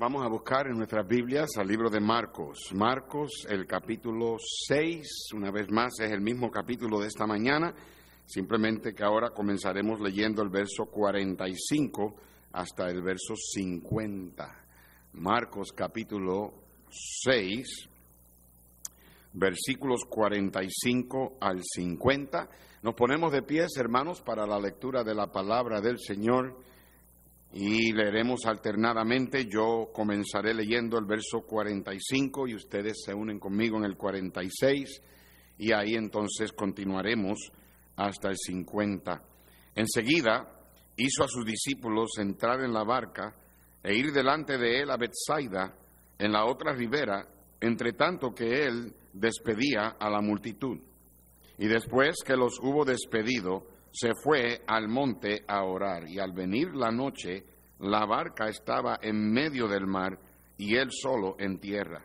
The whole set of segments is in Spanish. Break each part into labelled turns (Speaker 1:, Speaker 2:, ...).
Speaker 1: Vamos a buscar en nuestras Biblias al libro de Marcos. Marcos, el capítulo 6, una vez más es el mismo capítulo de esta mañana, simplemente que ahora comenzaremos leyendo el verso 45 hasta el verso 50. Marcos capítulo 6, versículos 45 al 50. Nos ponemos de pies, hermanos, para la lectura de la palabra del Señor y leeremos alternadamente. Yo comenzaré leyendo el verso 45 y ustedes se unen conmigo en el 46 y ahí entonces continuaremos hasta el 50. Enseguida hizo a sus discípulos entrar en la barca e ir delante de él a Bethsaida, en la otra ribera, entre tanto que él despedía a la multitud. Y después que los hubo despedido, se fue al monte a orar y al venir la noche la barca estaba en medio del mar y él solo en tierra.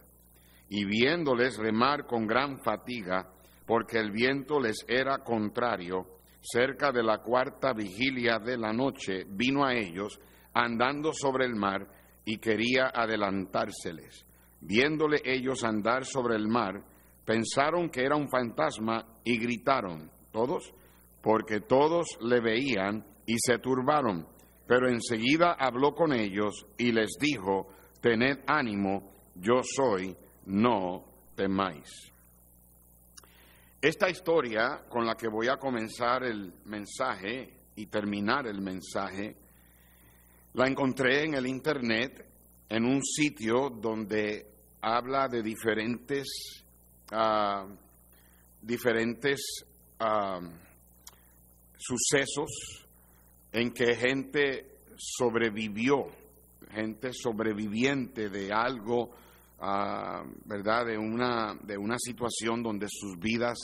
Speaker 1: Y viéndoles remar con gran fatiga, porque el viento les era contrario, cerca de la cuarta vigilia de la noche vino a ellos andando sobre el mar y quería adelantárseles. Viéndole ellos andar sobre el mar, pensaron que era un fantasma y gritaron, todos, porque todos le veían y se turbaron. Pero enseguida habló con ellos y les dijo, tened ánimo, yo soy, no temáis. Esta historia con la que voy a comenzar el mensaje y terminar el mensaje, la encontré en el Internet, en un sitio donde habla de diferentes, uh, diferentes uh, sucesos en que gente sobrevivió, gente sobreviviente de algo, uh, ¿verdad? De una, de una situación donde sus vidas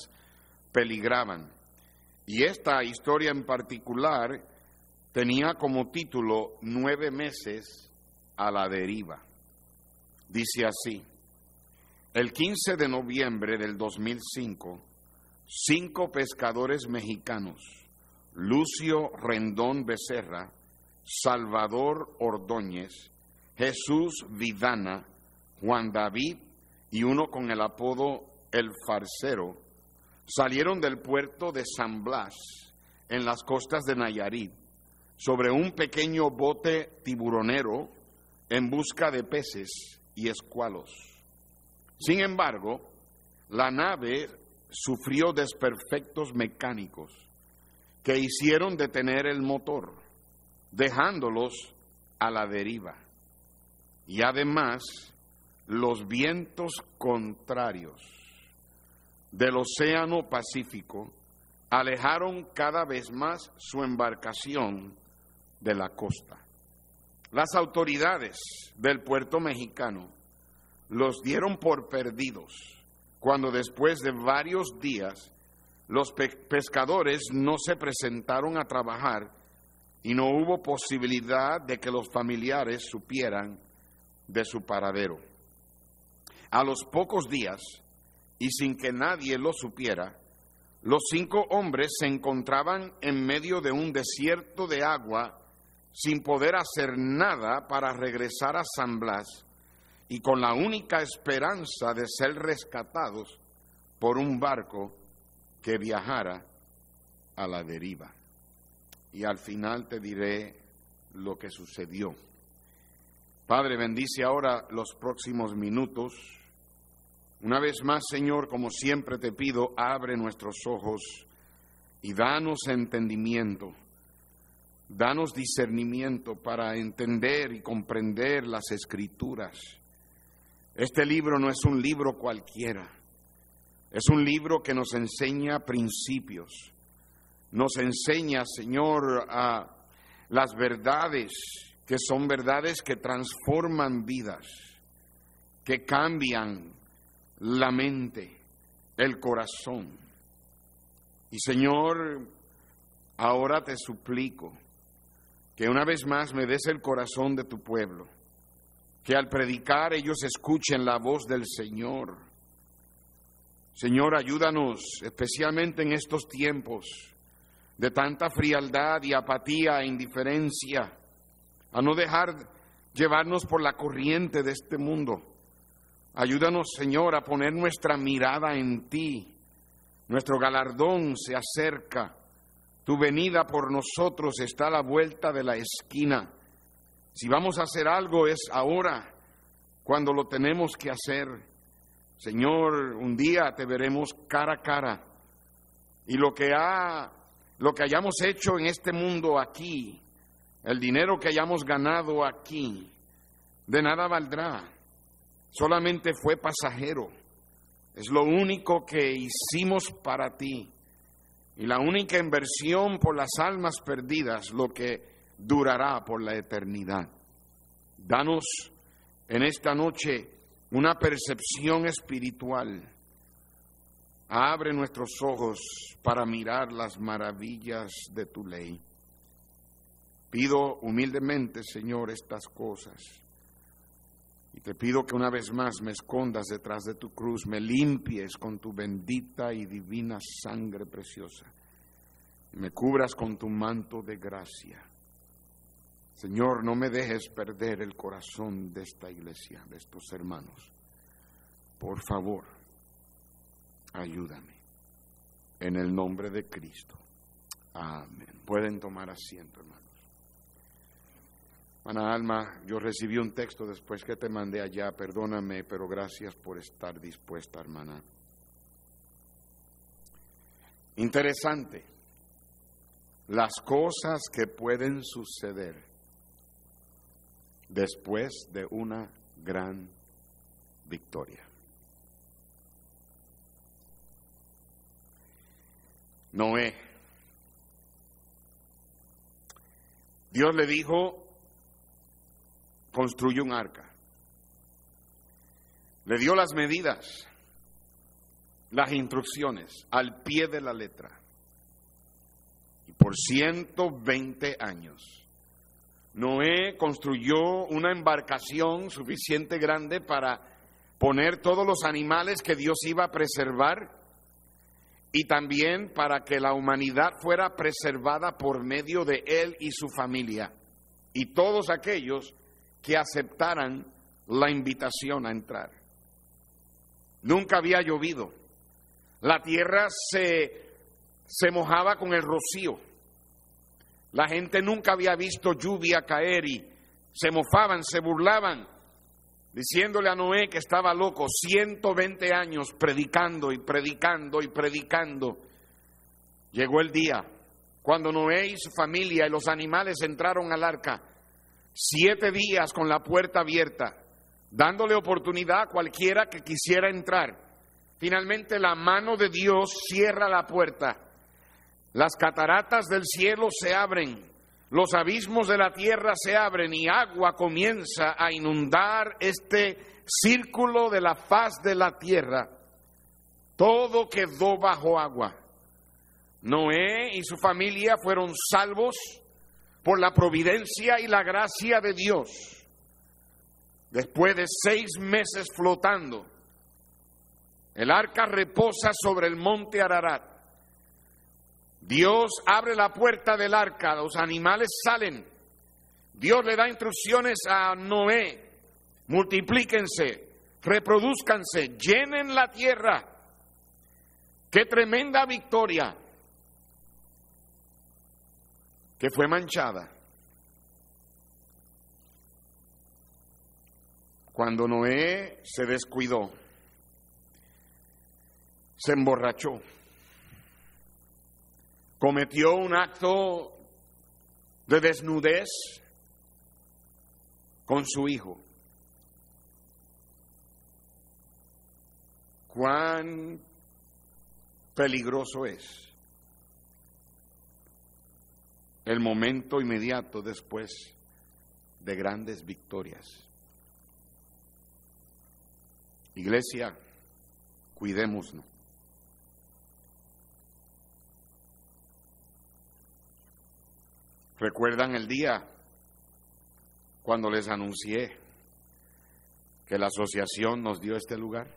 Speaker 1: peligraban. Y esta historia en particular tenía como título Nueve meses a la deriva. Dice así, el 15 de noviembre del 2005, cinco pescadores mexicanos, Lucio Rendón Becerra, Salvador Ordóñez, Jesús Vidana, Juan David y uno con el apodo El Farcero, salieron del puerto de San Blas, en las costas de Nayarit, sobre un pequeño bote tiburonero en busca de peces y escualos. Sin embargo, la nave sufrió desperfectos mecánicos que hicieron detener el motor, dejándolos a la deriva. Y además, los vientos contrarios del Océano Pacífico alejaron cada vez más su embarcación de la costa. Las autoridades del puerto mexicano los dieron por perdidos cuando después de varios días los pescadores no se presentaron a trabajar y no hubo posibilidad de que los familiares supieran de su paradero. A los pocos días, y sin que nadie lo supiera, los cinco hombres se encontraban en medio de un desierto de agua sin poder hacer nada para regresar a San Blas y con la única esperanza de ser rescatados por un barco que viajara a la deriva. Y al final te diré lo que sucedió. Padre, bendice ahora los próximos minutos. Una vez más, Señor, como siempre te pido, abre nuestros ojos y danos entendimiento Danos discernimiento para entender y comprender las escrituras. Este libro no es un libro cualquiera, es un libro que nos enseña principios, nos enseña, Señor, a las verdades que son verdades que transforman vidas, que cambian la mente, el corazón. Y Señor, ahora te suplico que una vez más me des el corazón de tu pueblo, que al predicar ellos escuchen la voz del Señor. Señor, ayúdanos, especialmente en estos tiempos de tanta frialdad y apatía e indiferencia, a no dejar llevarnos por la corriente de este mundo. Ayúdanos, Señor, a poner nuestra mirada en ti. Nuestro galardón se acerca. Tu venida por nosotros está a la vuelta de la esquina. Si vamos a hacer algo es ahora, cuando lo tenemos que hacer. Señor, un día te veremos cara a cara. Y lo que ha lo que hayamos hecho en este mundo aquí, el dinero que hayamos ganado aquí, de nada valdrá. Solamente fue pasajero. Es lo único que hicimos para ti. Y la única inversión por las almas perdidas, lo que durará por la eternidad. Danos en esta noche una percepción espiritual. Abre nuestros ojos para mirar las maravillas de tu ley. Pido humildemente, Señor, estas cosas. Y te pido que una vez más me escondas detrás de tu cruz, me limpies con tu bendita y divina sangre preciosa. Me cubras con tu manto de gracia. Señor, no me dejes perder el corazón de esta iglesia, de estos hermanos. Por favor, ayúdame. En el nombre de Cristo. Amén. Pueden tomar asiento, hermanos. Ana Alma, yo recibí un texto después que te mandé allá, perdóname, pero gracias por estar dispuesta, hermana. Interesante, las cosas que pueden suceder después de una gran victoria. Noé. Dios le dijo, construye un arca. Le dio las medidas, las instrucciones al pie de la letra. Y por 120 años, Noé construyó una embarcación suficiente grande para poner todos los animales que Dios iba a preservar y también para que la humanidad fuera preservada por medio de él y su familia y todos aquellos que aceptaran la invitación a entrar. Nunca había llovido. La tierra se, se mojaba con el rocío. La gente nunca había visto lluvia caer y se mofaban, se burlaban diciéndole a Noé que estaba loco, 120 años predicando y predicando y predicando. Llegó el día cuando Noé y su familia y los animales entraron al arca, siete días con la puerta abierta, dándole oportunidad a cualquiera que quisiera entrar. Finalmente la mano de Dios cierra la puerta, las cataratas del cielo se abren los abismos de la tierra se abren y agua comienza a inundar este círculo de la faz de la tierra. Todo quedó bajo agua. Noé y su familia fueron salvos por la providencia y la gracia de Dios. Después de seis meses flotando, el arca reposa sobre el monte Ararat. Dios abre la puerta del arca, los animales salen. Dios le da instrucciones a Noé, multiplíquense, reproduzcanse, llenen la tierra. Qué tremenda victoria que fue manchada. Cuando Noé se descuidó, se emborrachó cometió un acto de desnudez con su hijo. Cuán peligroso es el momento inmediato después de grandes victorias. Iglesia, cuidémonos. ¿Recuerdan el día cuando les anuncié que la asociación nos dio este lugar?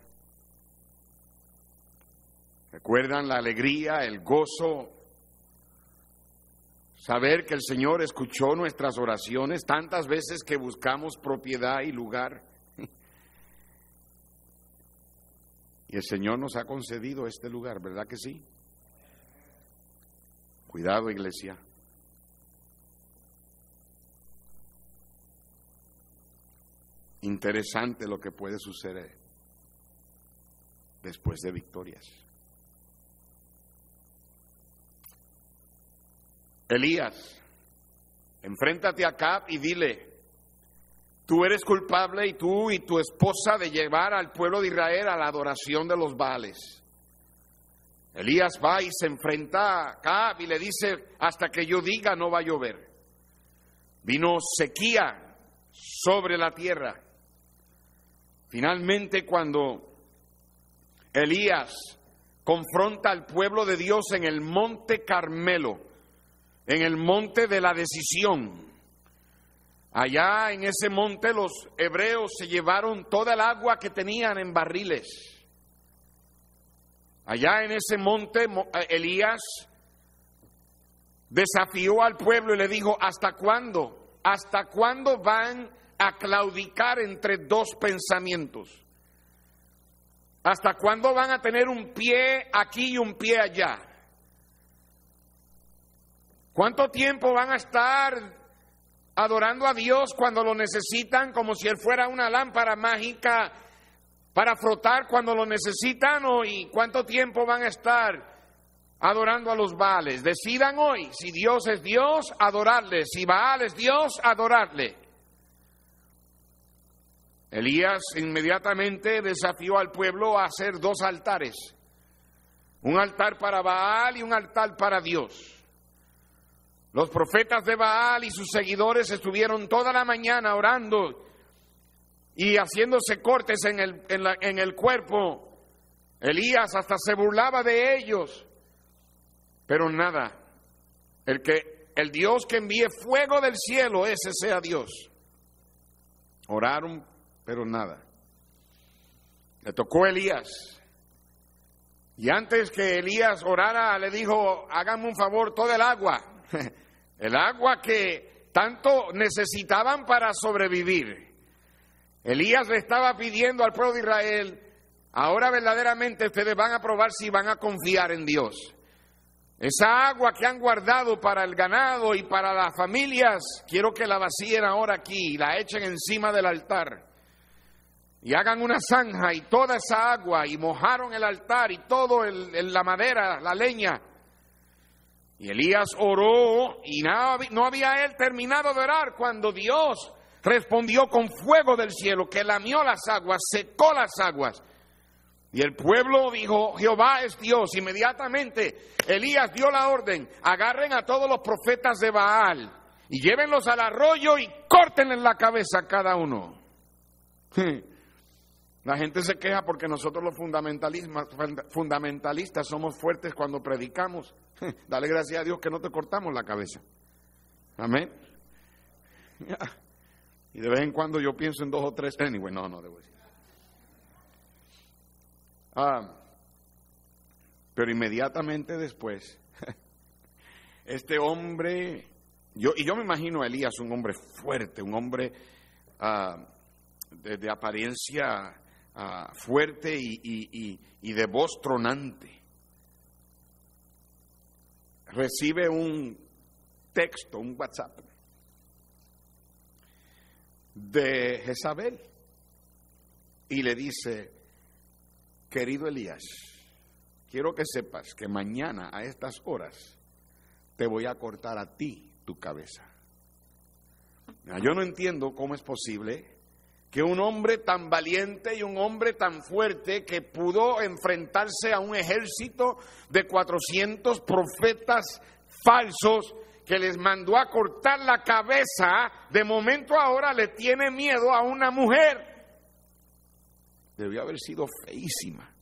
Speaker 1: ¿Recuerdan la alegría, el gozo? Saber que el Señor escuchó nuestras oraciones tantas veces que buscamos propiedad y lugar. Y el Señor nos ha concedido este lugar, ¿verdad que sí? Cuidado, iglesia. Interesante lo que puede suceder después de victorias. Elías, enfréntate a Acab y dile, tú eres culpable y tú y tu esposa de llevar al pueblo de Israel a la adoración de los Baales. Elías va y se enfrenta a Acab y le dice, hasta que yo diga no va a llover. Vino sequía sobre la tierra. Finalmente cuando Elías confronta al pueblo de Dios en el monte Carmelo, en el monte de la decisión. Allá en ese monte los hebreos se llevaron toda el agua que tenían en barriles. Allá en ese monte eh, Elías desafió al pueblo y le dijo, ¿hasta cuándo? ¿Hasta cuándo van a claudicar entre dos pensamientos? ¿Hasta cuándo van a tener un pie aquí y un pie allá? ¿Cuánto tiempo van a estar adorando a Dios cuando lo necesitan como si Él fuera una lámpara mágica para frotar cuando lo necesitan? ¿Y cuánto tiempo van a estar adorando a los Baales? Decidan hoy, si Dios es Dios, adorarle. Si Baal es Dios, adorarle. Elías inmediatamente desafió al pueblo a hacer dos altares, un altar para Baal y un altar para Dios. Los profetas de Baal y sus seguidores estuvieron toda la mañana orando y haciéndose cortes en el, en, el cuerpo. Elías hasta se burlaba de ellos, pero nada. El que el Dios que envíe fuego del cielo, ese sea Dios. Oraron pero nada. Le tocó Elías. Y antes que Elías orara, le dijo, háganme un favor, todo el agua, el agua que tanto necesitaban para sobrevivir. Elías le estaba pidiendo al pueblo de Israel, ahora verdaderamente ustedes van a probar si van a confiar en Dios. Esa agua que han guardado para el ganado y para las familias, quiero que la vacíen ahora aquí y la echen encima del altar y hagan una zanja y toda esa agua y mojaron el altar y todo el, la madera, la leña. Y Elías oró y no, había él terminado de orar cuando Dios respondió con fuego del cielo que lamió las aguas, secó las aguas. Y el pueblo dijo, Jehová es Dios. Inmediatamente Elías dio la orden, agarren a todos los profetas de Baal y llévenlos al arroyo y córtenle la cabeza a cada uno. La gente se queja porque nosotros los fundamentalistas somos fuertes cuando predicamos. Dale gracias a Dios que no te cortamos la cabeza. Amén. Y de vez en cuando yo pienso en dos o tres. Anyway, no, no debo decir. Ah, pero inmediatamente después, este hombre, yo, y yo me imagino a Elías un hombre fuerte, un hombre ah, de apariencia Ah, fuerte y, de voz tronante. Recibe un texto, un WhatsApp de Jezabel y le dice, querido Elías, quiero que sepas que mañana a estas horas te voy a cortar a ti tu cabeza. Yo no entiendo cómo es posible que un hombre tan valiente y un hombre tan fuerte que pudo enfrentarse a un ejército de 400 profetas falsos que les mandó a cortar la cabeza, de momento ahora le tiene miedo a una mujer. Debió haber sido feísima.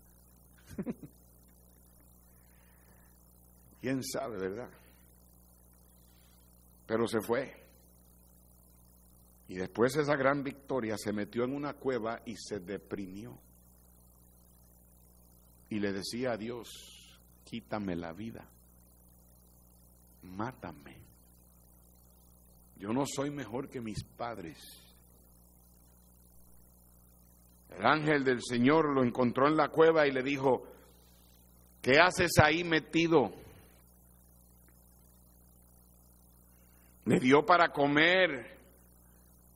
Speaker 1: ¿Quién sabe, verdad? Pero se fue. Y después de esa gran victoria se metió en una cueva y se deprimió. Y le decía a Dios, quítame la vida, mátame. Yo no soy mejor que mis padres. El ángel del Señor lo encontró en la cueva y le dijo, ¿qué haces ahí metido? Le dio para comer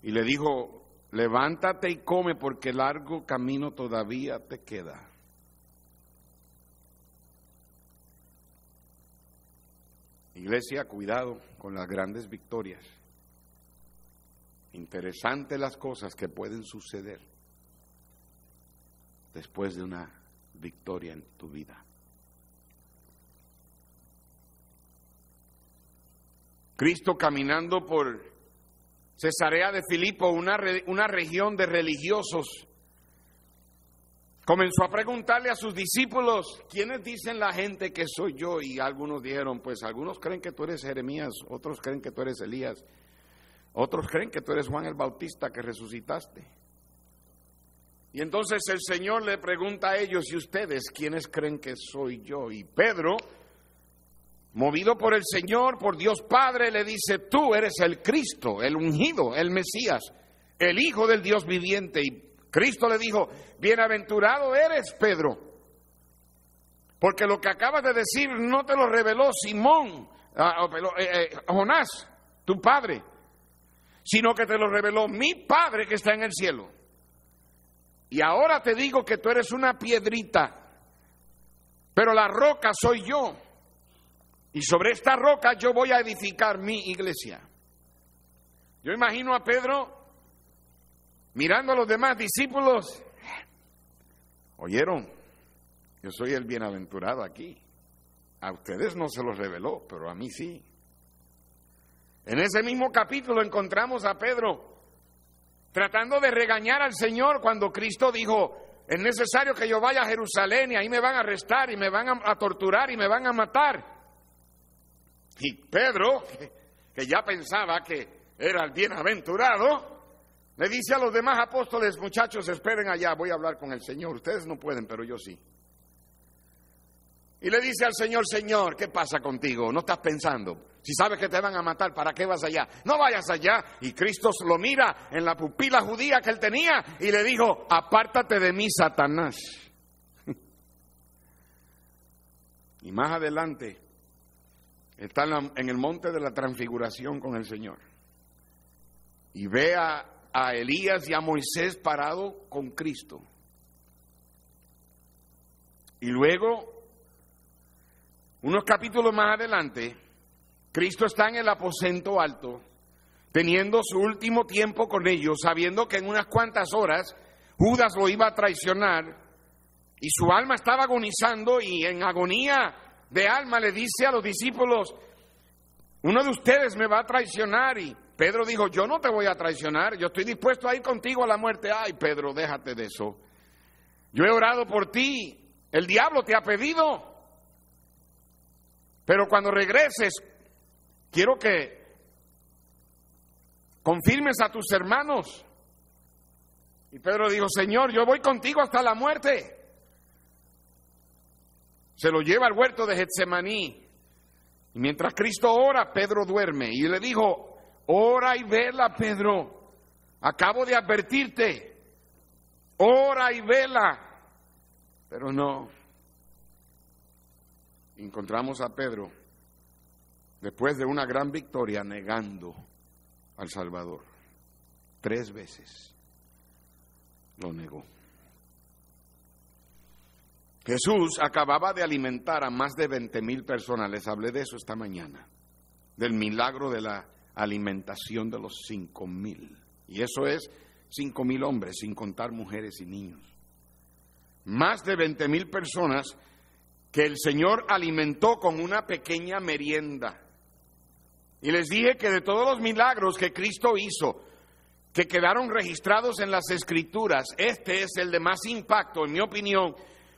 Speaker 1: y le dijo, levántate y come porque largo camino todavía te queda. Iglesia, cuidado con las grandes victorias. Interesante las cosas que pueden suceder después de una victoria en tu vida. Cristo caminando por Cesarea de Filipo, una, una región de religiosos, comenzó a preguntarle a sus discípulos, ¿quiénes dicen la gente que soy yo? Y algunos dijeron, pues algunos creen que tú eres Jeremías, otros creen que tú eres Elías, otros creen que tú eres Juan el Bautista que resucitaste. Y entonces el Señor le pregunta a ellos, ¿y ustedes quiénes creen que soy yo? Y Pedro movido por el Señor, por Dios Padre, le dice, tú eres el Cristo, el ungido, el Mesías, el Hijo del Dios viviente. Y Cristo le dijo, bienaventurado eres, Pedro, porque lo que acabas de decir no te lo reveló Simón, ah, eh, eh, Jonás, tu padre, sino que te lo reveló mi Padre que está en el cielo. Y ahora te digo que tú eres una piedrita, pero la roca soy yo. Y sobre esta roca yo voy a edificar mi iglesia. Yo imagino a Pedro mirando a los demás discípulos. Oyeron, yo soy el bienaventurado aquí. A ustedes no se los reveló, pero a mí sí. En ese mismo capítulo encontramos a Pedro tratando de regañar al Señor cuando Cristo dijo, es necesario que yo vaya a Jerusalén y ahí me van a arrestar y me van a, torturar y me van a matar. Y Pedro, que ya pensaba que era el bienaventurado, le dice a los demás apóstoles, muchachos, esperen allá, voy a hablar con el Señor. Ustedes no pueden, pero yo sí. Y le dice al Señor, Señor, ¿qué pasa contigo? No estás pensando. Si sabes que te van a matar, ¿para qué vas allá? No vayas allá. Y Cristo lo mira en la pupila judía que él tenía y le dijo, apártate de mí, Satanás. y más adelante, está en, el monte de la transfiguración con el Señor y ve a, Elías y a Moisés parado con Cristo. Y luego, unos capítulos más adelante, Cristo está en el aposento alto, teniendo su último tiempo con ellos, sabiendo que en unas cuantas horas Judas lo iba a traicionar y su alma estaba agonizando y en agonía de alma le dice a los discípulos, uno de ustedes me va a traicionar y Pedro dijo, yo no te voy a traicionar, yo estoy dispuesto a ir contigo a la muerte. Ay, Pedro, déjate de eso. Yo he orado por ti, el diablo te ha pedido, pero cuando regreses, quiero que confirmes a tus hermanos. Y Pedro dijo, Señor, yo voy contigo hasta la muerte se lo lleva al huerto de Getsemaní. Y mientras Cristo ora, Pedro duerme. Y le dijo, ora y vela, Pedro. Acabo de advertirte. Ora y vela. Pero no. Encontramos a Pedro, después de una gran victoria, negando al Salvador. Tres veces lo negó. Jesús acababa de alimentar a más de 20 mil personas, les hablé de eso esta mañana, del milagro de la alimentación de los cinco mil. Y eso es cinco mil hombres, sin contar mujeres y niños. Más de 20 mil personas que el Señor alimentó con una pequeña merienda. Y les dije que de todos los milagros que Cristo hizo, que quedaron registrados en las escrituras, este es el de más impacto, en mi opinión,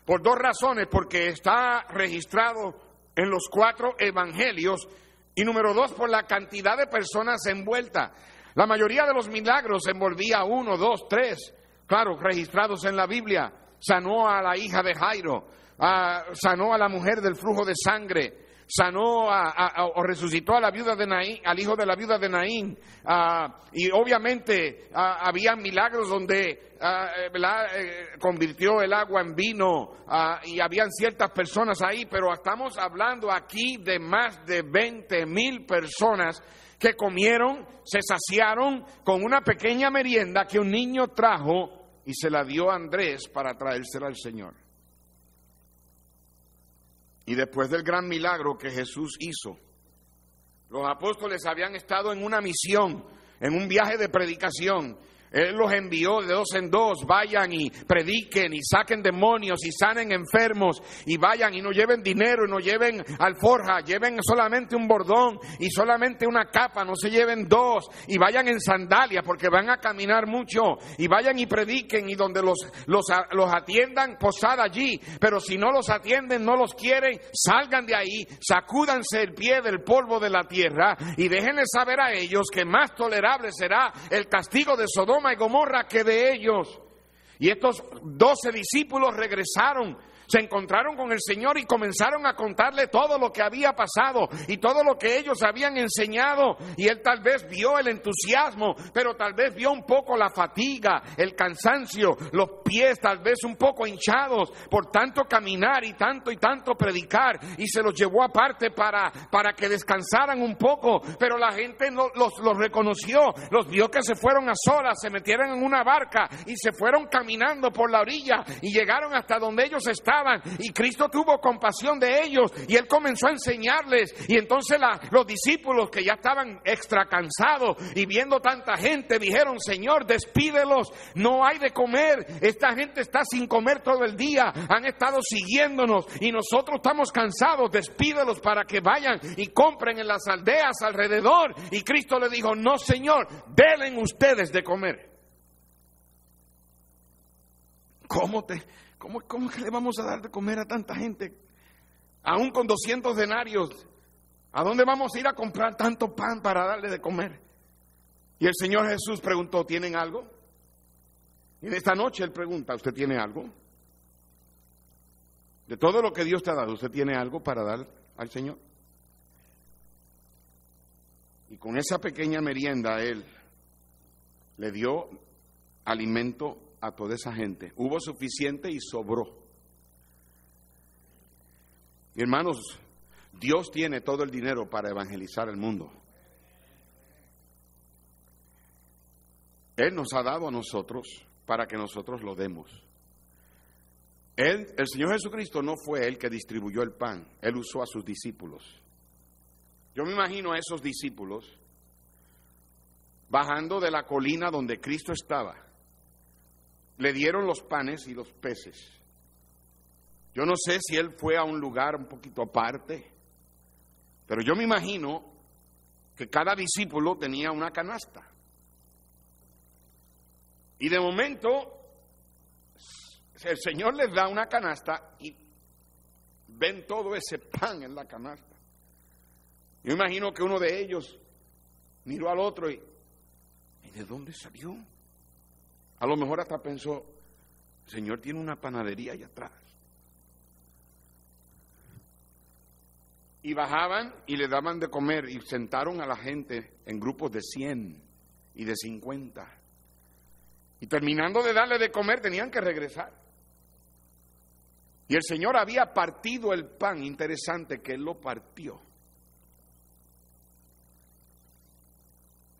Speaker 1: por dos razones, porque está registrado en los cuatro evangelios y número dos, por la cantidad de personas envueltas. La mayoría de los milagros envolvía uno, dos, tres, claro, registrados en la Biblia. Sanó a la hija de Jairo, sanó a la mujer del flujo de sangre, sanó o resucitó a la viuda de Naín, al hijo de la viuda de Naín. Ah, y obviamente ah, había milagros donde ah, eh, eh, convirtió el agua en vino y habían ciertas personas ahí, pero estamos hablando aquí de más de 20 mil personas que comieron, se saciaron con una pequeña merienda que un niño trajo y se la dio a Andrés para traérsela al Señor. Y después del gran milagro que Jesús hizo, los apóstoles habían estado en una misión, en un viaje de predicación, él los envió de dos en dos, vayan y prediquen y saquen demonios y sanen enfermos y vayan y no lleven dinero y no lleven alforja, lleven solamente un bordón y solamente una capa, no se lleven dos. Y vayan en sandalia porque van a caminar mucho. Y vayan y prediquen y donde los, los, los atiendan, posad allí, pero si no los atienden, no los quieren, salgan de ahí, sacúdanse el pie del polvo de la tierra y déjenles saber a ellos que más tolerable será el castigo de Sodoma y Gomorra que de ellos. Y estos doce discípulos regresaron se encontraron con el Señor y comenzaron a contarle todo lo que había pasado y todo lo que ellos habían enseñado. Y él tal vez vio el entusiasmo, pero tal vez vio un poco la fatiga, el cansancio, los pies tal vez un poco hinchados por tanto caminar y tanto y tanto predicar. Y se los llevó aparte para, para que descansaran un poco. Pero la gente no, los, los reconoció, los vio que se fueron a solas, se metieron en una barca y se fueron caminando por la orilla y llegaron hasta donde ellos estaban y Cristo tuvo compasión de ellos y él comenzó a enseñarles y entonces los discípulos que ya estaban extra cansados y viendo tanta gente dijeron, Señor, despídelos, no hay de comer, esta gente está sin comer todo el día, han estado siguiéndonos y nosotros estamos cansados, despídelos para que vayan y compren en las aldeas alrededor. Y Cristo le dijo, no Señor, denle ustedes de comer. ¿Cómo te, ¿Cómo, ¿Cómo que le vamos a dar de comer a tanta gente? Aún con 200 denarios. ¿A dónde vamos a ir a comprar tanto pan para darle de comer? Y el Señor Jesús preguntó, ¿tienen algo? Y en esta noche Él pregunta, ¿usted tiene algo? De todo lo que Dios te ha dado, ¿usted tiene algo para dar al Señor? Y con esa pequeña merienda Él le dio alimento a toda esa gente. Hubo suficiente y sobró. hermanos, Dios tiene todo el dinero para evangelizar el mundo. Él nos ha dado a nosotros para que nosotros lo demos. Él, el Señor Jesucristo no fue el que distribuyó el pan, Él usó a sus discípulos. Yo me imagino a esos discípulos bajando de la colina donde Cristo estaba le dieron los panes y los peces. Yo no sé si él fue a un lugar un poquito aparte, pero yo me imagino que cada discípulo tenía una canasta. Y de momento el Señor les da una canasta y ven todo ese pan en la canasta. Yo imagino que uno de ellos miró al otro y, ¿y de dónde salió? A lo mejor hasta pensó, el Señor tiene una panadería allá atrás. Y bajaban y le daban de comer y sentaron a la gente en grupos de 100 y de 50. Y terminando de darle de comer tenían que regresar. Y el Señor había partido el pan, interesante que Él lo partió.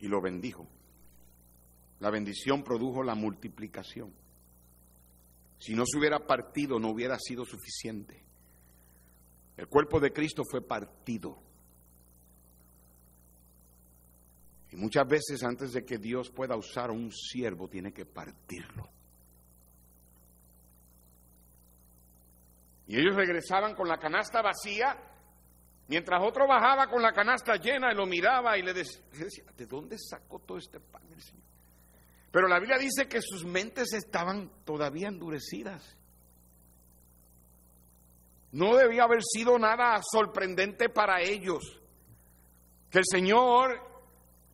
Speaker 1: Y lo bendijo. La bendición produjo la multiplicación. Si no se hubiera partido, no hubiera sido suficiente. El cuerpo de Cristo fue partido. Y muchas veces antes de que Dios pueda usar a un siervo, tiene que partirlo. Y ellos regresaban con la canasta vacía, mientras otro bajaba con la canasta llena y lo miraba y le decía, ¿de dónde sacó todo este pan el Señor? Pero la Biblia dice que sus mentes estaban todavía endurecidas. No debía haber sido nada sorprendente para ellos que el Señor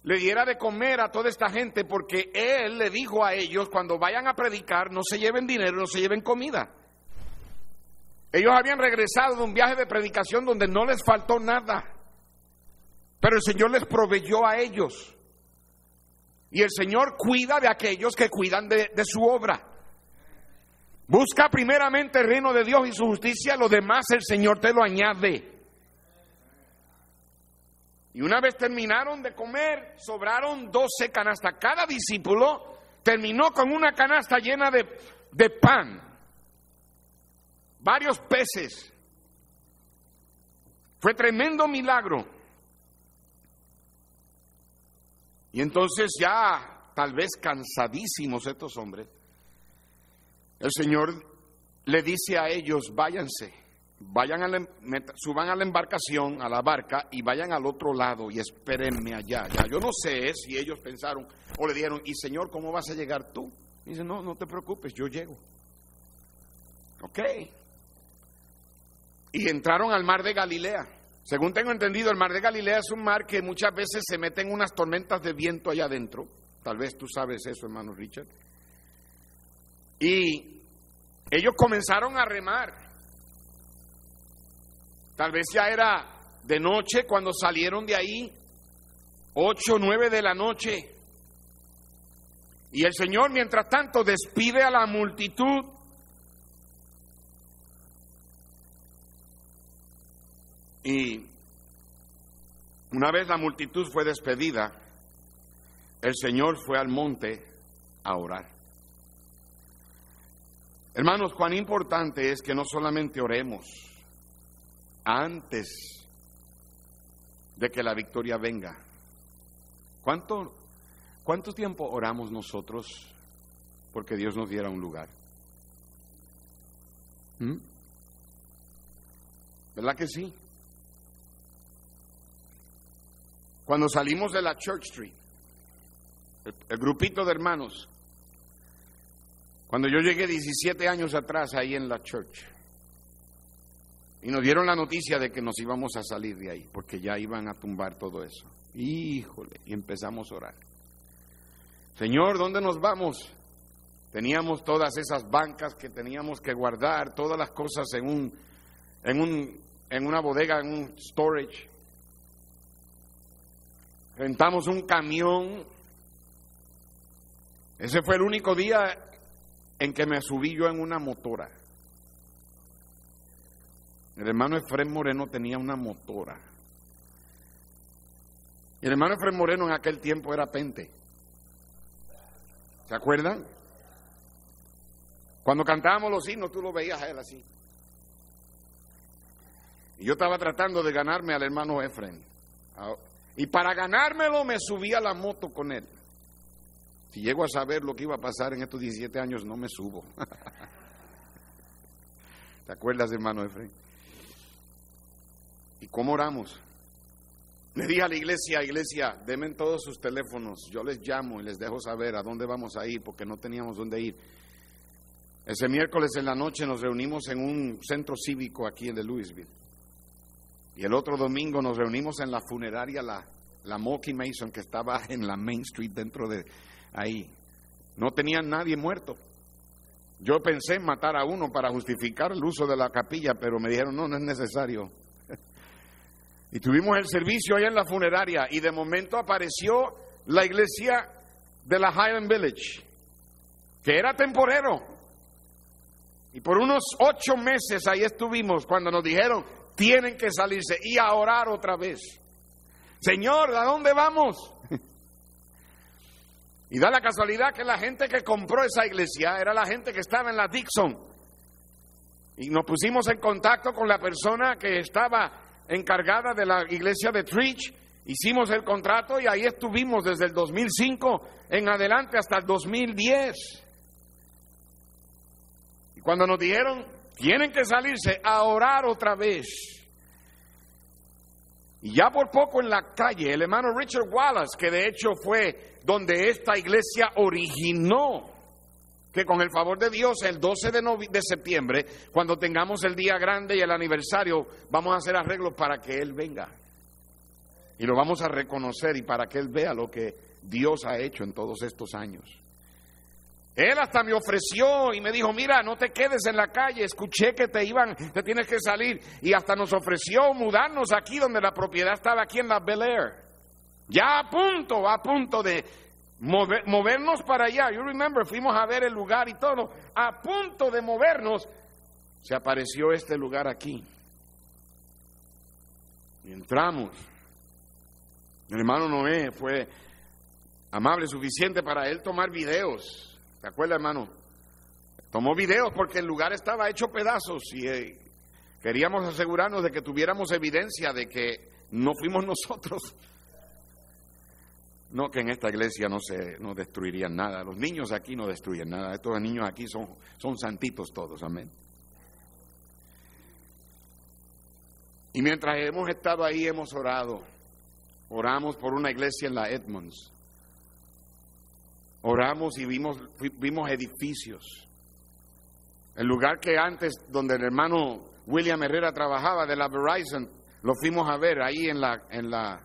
Speaker 1: le diera de comer a toda esta gente porque Él le dijo a ellos cuando vayan a predicar no se lleven dinero, no se lleven comida. Ellos habían regresado de un viaje de predicación donde no les faltó nada. Pero el Señor les proveyó a ellos. Y el Señor cuida de aquellos que cuidan de, su obra. Busca primeramente el reino de Dios y su justicia, lo demás el Señor te lo añade. Y una vez terminaron de comer, sobraron doce canastas. Cada discípulo terminó con una canasta llena de pan, varios peces. Fue tremendo milagro. Y entonces ya, tal vez cansadísimos estos hombres, el Señor le dice a ellos, váyanse, vayan a la, suban a la embarcación, a la barca, y vayan al otro lado y espérenme allá. Ya, yo no sé si ellos pensaron o le dijeron, y Señor, ¿cómo vas a llegar tú? dice, no, no te preocupes, yo llego. Ok. Y entraron al mar de Galilea. Según tengo entendido, el mar de Galilea es un mar que muchas veces se meten unas tormentas de viento allá adentro. Tal vez tú sabes eso, hermano Richard. Y ellos comenzaron a remar. Tal vez ya era de noche cuando salieron de ahí, ocho, nueve de la noche. Y el Señor, mientras tanto, despide a la multitud. Y una vez la multitud fue despedida, el Señor fue al monte a orar. Hermanos, cuán importante es que no solamente oremos antes de que la victoria venga. ¿Cuánto, cuánto tiempo oramos nosotros porque Dios nos diera un lugar? ¿Mm? ¿Verdad que sí? Cuando salimos de la Church Street, el grupito de hermanos, cuando yo llegué 17 años atrás ahí en la church, y nos dieron la noticia de que nos íbamos a salir de ahí, porque ya iban a tumbar todo eso. Híjole, y empezamos a orar. Señor, ¿dónde nos vamos? Teníamos todas esas bancas que teníamos que guardar, todas las cosas en un, en un, en una bodega, en un storage. Rentamos un camión. Ese fue el único día en que me subí yo en una motora. El hermano Efrén Moreno tenía una motora. El hermano Efrén Moreno en aquel tiempo era pente. ¿Se acuerdan? Cuando cantábamos los himnos, tú lo veías a él así. Y yo estaba tratando de ganarme al hermano Efren. Y para ganármelo me subí a la moto con él. Si llego a saber lo que iba a pasar en estos 17 años, no me subo. ¿Te acuerdas, hermano Efraín? ¿Y cómo oramos? Le dije a la iglesia, iglesia, denme todos sus teléfonos, yo les llamo y les dejo saber a dónde vamos a ir, porque no teníamos dónde ir. Ese miércoles en la noche nos reunimos en un centro cívico aquí en de Louisville. Y el otro domingo nos reunimos en la funeraria, la, la Mocky Mason, que estaba en la Main Street dentro de, ahí. No tenían nadie muerto. Yo pensé en matar a uno para justificar el uso de la capilla, pero me dijeron, no, no es necesario. y tuvimos el servicio allá en la funeraria y de momento apareció la iglesia de la Highland Village, que era temporero. Y por unos ocho meses ahí estuvimos cuando nos dijeron, tienen que salirse y a orar otra vez. Señor, ¿a dónde vamos? Y da la casualidad que la gente que compró esa iglesia era la gente que estaba en la Dixon. Y nos pusimos en contacto con la persona que estaba encargada de la iglesia de Trich. Hicimos el contrato y ahí estuvimos desde el 2005 en adelante hasta el 2010. Y cuando nos dijeron, tienen que salirse a orar otra vez. Y ya por poco en la calle, el hermano Richard Wallace, que de hecho fue donde esta iglesia originó, que con el favor de Dios, el 12 de, de septiembre, cuando tengamos el día grande y el aniversario, vamos a hacer arreglos para que Él venga. Y lo vamos a reconocer y para que Él vea lo que Dios ha hecho en todos estos años. Él hasta me ofreció y me dijo, mira, no te quedes en la calle, escuché que te iban, te tienes que salir. Y hasta nos ofreció mudarnos aquí donde la propiedad estaba aquí en la Bel Air. Ya a punto, a punto de movernos para allá. You remember, fuimos a ver el lugar y todo. A punto de movernos, se apareció este lugar aquí. Entramos. Mi hermano Noé fue amable suficiente para él tomar videos ¿Te acuerdas, hermano? Tomó videos porque el lugar estaba hecho pedazos y eh, queríamos asegurarnos de que tuviéramos evidencia de que no fuimos nosotros. No, que en esta iglesia no se no destruirían nada. Los niños aquí no destruyen nada. Estos niños aquí son, son santitos todos, amén. Y mientras hemos estado ahí, hemos orado. Oramos por una iglesia en la Edmonds. Oramos y vimos, vimos edificios. El lugar que antes, donde el hermano William Herrera trabajaba de la Verizon, lo fuimos a ver ahí en la, en la,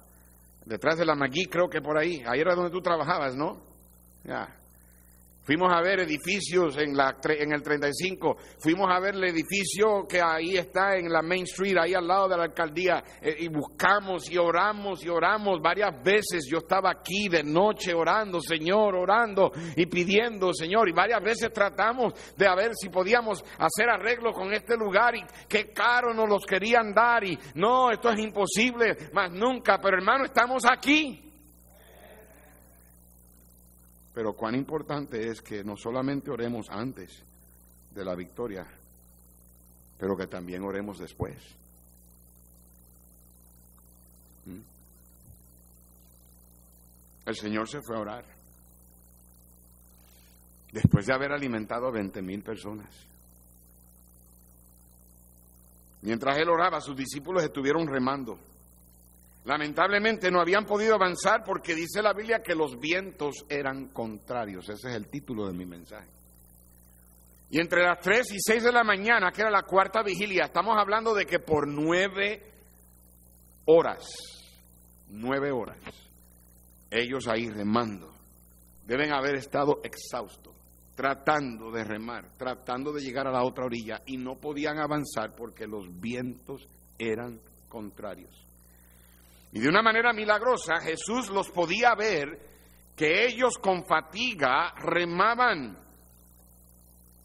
Speaker 1: detrás de la McGee, creo que por ahí. Ahí era donde tú trabajabas, ¿no? Ya. Fuimos a ver edificios en, la, en el 35, fuimos a ver el edificio que ahí está en la Main Street, ahí al lado de la alcaldía, eh, y buscamos y oramos y oramos varias veces. Yo estaba aquí de noche orando, Señor, orando y pidiendo, Señor, y varias veces tratamos de a ver si podíamos hacer arreglo con este lugar y qué caro nos los querían dar y no, esto es imposible, más nunca, pero hermano, estamos aquí. Pero cuán importante es que no solamente oremos antes de la victoria, pero que también oremos después. ¿Mm? El Señor se fue a orar. Después de haber alimentado a 20 mil personas. Mientras él oraba, sus discípulos estuvieron remando. Lamentablemente no habían podido avanzar porque dice la Biblia que los vientos eran contrarios. Ese es el título de mi mensaje. Y entre las 3 y 6 de la mañana, que era la cuarta vigilia, estamos hablando de que por nueve horas, nueve horas, ellos ahí remando, deben haber estado exhaustos, tratando de remar, tratando de llegar a la otra orilla y no podían avanzar porque los vientos eran contrarios. Y de una manera milagrosa Jesús los podía ver que ellos con fatiga remaban.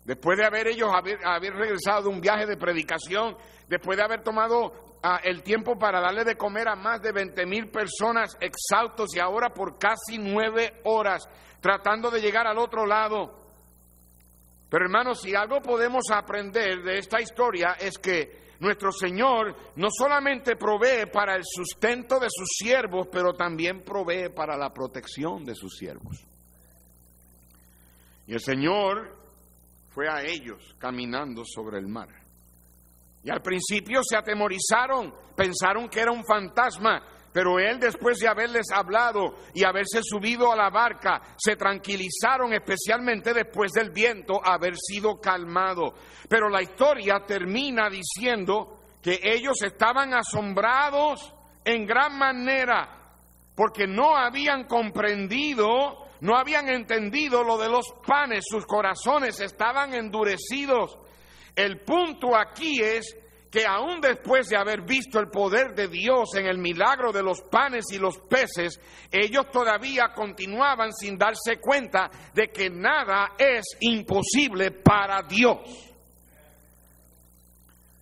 Speaker 1: Después de haber ellos haber, regresado de un viaje de predicación, después de haber tomado ah, el tiempo para darle de comer a más de 20 mil personas exhaustos y ahora por casi nueve horas tratando de llegar al otro lado. Pero hermanos, si algo podemos aprender de esta historia es que nuestro Señor no solamente provee para el sustento de sus siervos, pero también provee para la protección de sus siervos. Y el Señor fue a ellos caminando sobre el mar. Y al principio se atemorizaron, pensaron que era un fantasma, pero él, después de haberles hablado y haberse subido a la barca, se tranquilizaron, especialmente después del viento haber sido calmado. Pero la historia termina diciendo que ellos estaban asombrados en gran manera porque no habían comprendido, no habían entendido lo de los panes, sus corazones estaban endurecidos. El punto aquí es que aún después de haber visto el poder de Dios en el milagro de los panes y los peces, ellos todavía continuaban sin darse cuenta de que nada es imposible para Dios.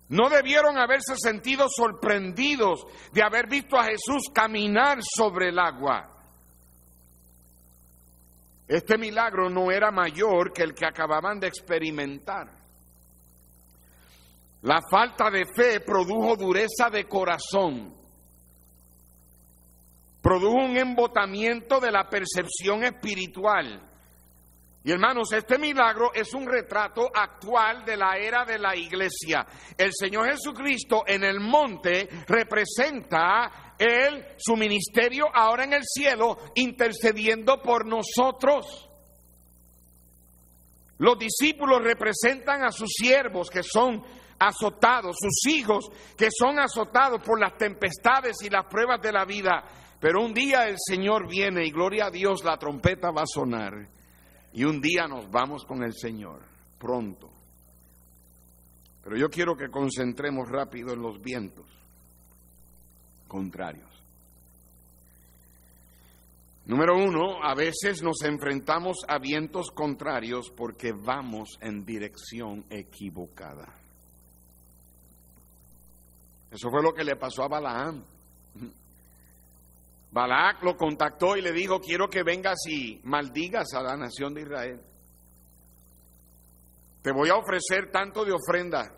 Speaker 1: No debieron haberse sentido sorprendidos de haber visto a Jesús caminar sobre el agua. Este milagro no era mayor que el que acababan de experimentar. La falta de fe produjo dureza de corazón, produjo un embotamiento de la percepción espiritual. Y hermanos, este milagro es un retrato actual de la era de la iglesia. El Señor Jesucristo en el monte representa él, su ministerio ahora en el cielo, intercediendo por nosotros. Los discípulos representan a sus siervos que son azotados, sus hijos que son azotados por las tempestades y las pruebas de la vida. Pero un día el Señor viene y gloria a Dios, la trompeta va a sonar. Y un día nos vamos con el Señor, pronto. Pero yo quiero que concentremos rápido en los vientos contrarios. Número uno, a veces nos enfrentamos a vientos contrarios porque vamos en dirección equivocada. Eso fue lo que le pasó a Balaam. Balac lo contactó y le dijo, quiero que vengas y maldigas a la nación de Israel. Te voy a ofrecer tanto de ofrenda.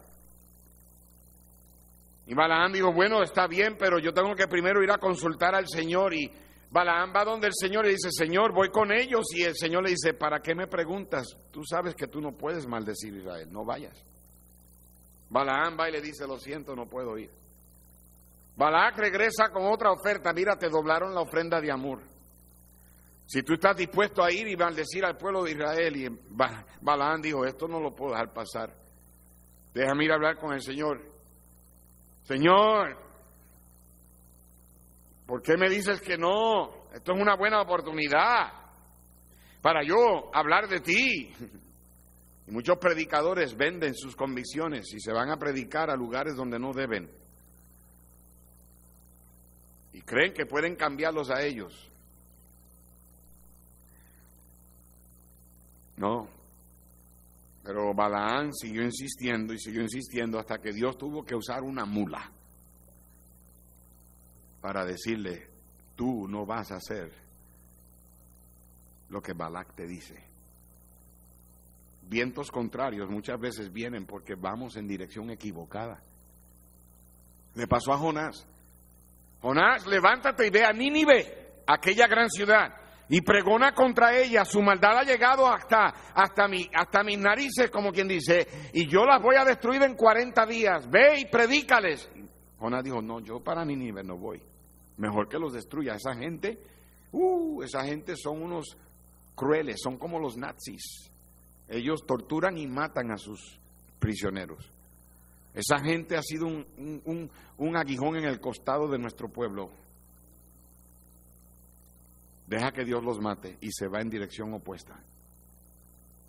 Speaker 1: Y Balaam dijo, bueno, está bien, pero yo tengo que primero ir a consultar al Señor y Balaam va donde el Señor y dice, Señor, voy con ellos. Y el Señor le dice, ¿para qué me preguntas? Tú sabes que tú no puedes maldecir a Israel, no vayas. Balaam va y le dice, lo siento, no puedo ir. Balaam regresa con otra oferta, mira, te doblaron la ofrenda de amor. Si tú estás dispuesto a ir y maldecir al pueblo de Israel, y Balaam dijo, esto no lo puedo dejar pasar. Déjame ir a hablar con el Señor. Señor, ¿Por qué me dices que no? Esto es una buena oportunidad para yo hablar de ti. Y muchos predicadores venden sus convicciones y se van a predicar a lugares donde no deben. Y creen que pueden cambiarlos a ellos. No. Pero Balaán siguió insistiendo y siguió insistiendo hasta que Dios tuvo que usar una mula para decirle, tú no vas a hacer lo que Balak te dice. Vientos contrarios muchas veces vienen porque vamos en dirección equivocada. Le pasó a Jonás. Jonás, levántate y ve a Nínive, aquella gran ciudad, y pregona contra ella. Su maldad ha llegado hasta, hasta, mi, hasta mis narices, como quien dice, y yo las voy a destruir en 40 días. Ve y predícales. Jonás dijo, no, yo para Nínive no voy. Mejor que los destruya. Esa gente, uh, esa gente son unos crueles, son como los nazis. Ellos torturan y matan a sus prisioneros. Esa gente ha sido un, un, aguijón en el costado de nuestro pueblo. Deja que Dios los mate y se va en dirección opuesta.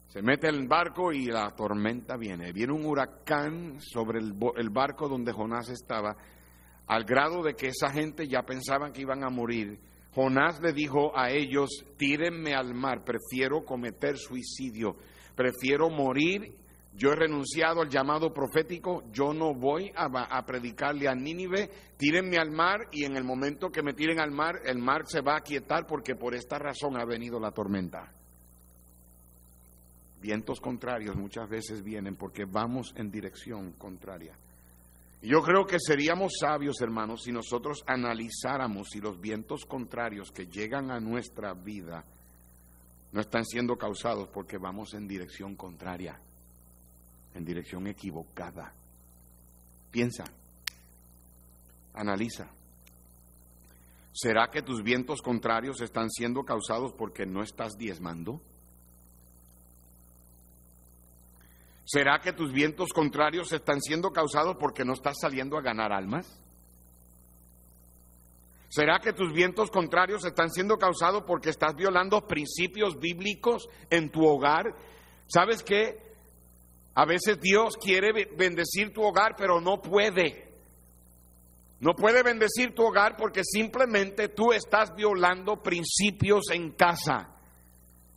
Speaker 1: Se mete el barco y la tormenta viene. Viene un huracán sobre el, el barco donde Jonás estaba al grado de que esa gente ya pensaban que iban a morir. Jonás le dijo a ellos, tírenme al mar, prefiero cometer suicidio, prefiero morir, yo he renunciado al llamado profético, yo no voy a, predicarle a Nínive, tírenme al mar y en el momento que me tiren al mar, el mar se va a quietar porque por esta razón ha venido la tormenta. Vientos contrarios muchas veces vienen porque vamos en dirección contraria. Yo creo que seríamos sabios, hermanos, si nosotros analizáramos si los vientos contrarios que llegan a nuestra vida no están siendo causados porque vamos en dirección contraria, en dirección equivocada. Piensa, analiza. ¿Será que tus vientos contrarios están siendo causados porque no estás diezmando? ¿Será que tus vientos contrarios están siendo causados porque no estás saliendo a ganar almas? ¿Será que tus vientos contrarios están siendo causados porque estás violando principios bíblicos en tu hogar? ¿Sabes qué? A veces Dios quiere bendecir tu hogar, pero no puede. No puede bendecir tu hogar porque simplemente tú estás violando principios en casa.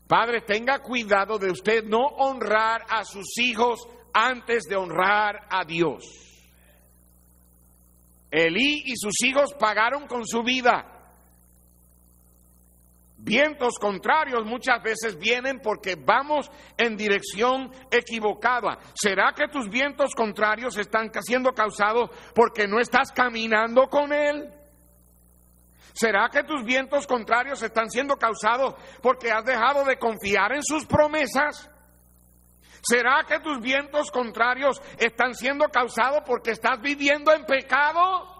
Speaker 1: Padre, tenga cuidado de usted no honrar a sus hijos antes de honrar a Dios. Elí y sus hijos pagaron con su vida. Vientos contrarios muchas veces vienen porque vamos en dirección equivocada. ¿Será que tus vientos contrarios están siendo causados porque no estás caminando con Él? ¿Será que tus vientos contrarios están siendo causados porque has dejado de confiar en sus promesas? ¿Será que tus vientos contrarios están siendo causados porque estás viviendo en pecado?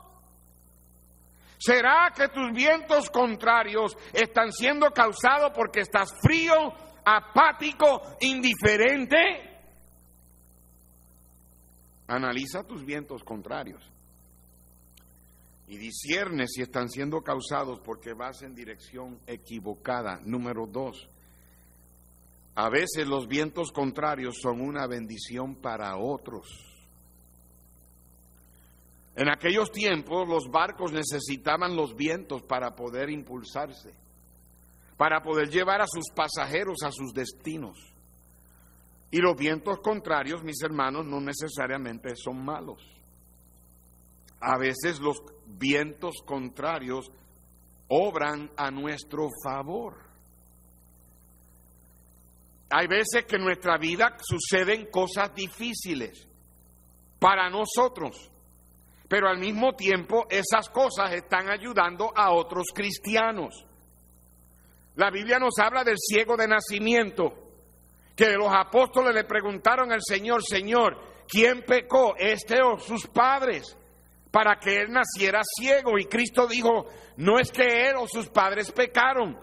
Speaker 1: ¿Será que tus vientos contrarios están siendo causados porque estás frío, apático, indiferente? Analiza tus vientos contrarios y discierne si están siendo causados porque vas en dirección equivocada. Número dos, A veces los vientos contrarios son una bendición para otros. En aquellos tiempos los barcos necesitaban los vientos para poder impulsarse, para poder llevar a sus pasajeros a sus destinos. Y los vientos contrarios, mis hermanos, no necesariamente son malos. A veces los vientos contrarios obran a nuestro favor. Hay veces que en nuestra vida suceden cosas difíciles para nosotros, pero al mismo tiempo esas cosas están ayudando a otros cristianos. La Biblia nos habla del ciego de nacimiento, que los apóstoles le preguntaron al Señor, Señor, ¿quién pecó, este o sus padres? para que él naciera ciego. Y Cristo dijo, no es que él o sus padres pecaron.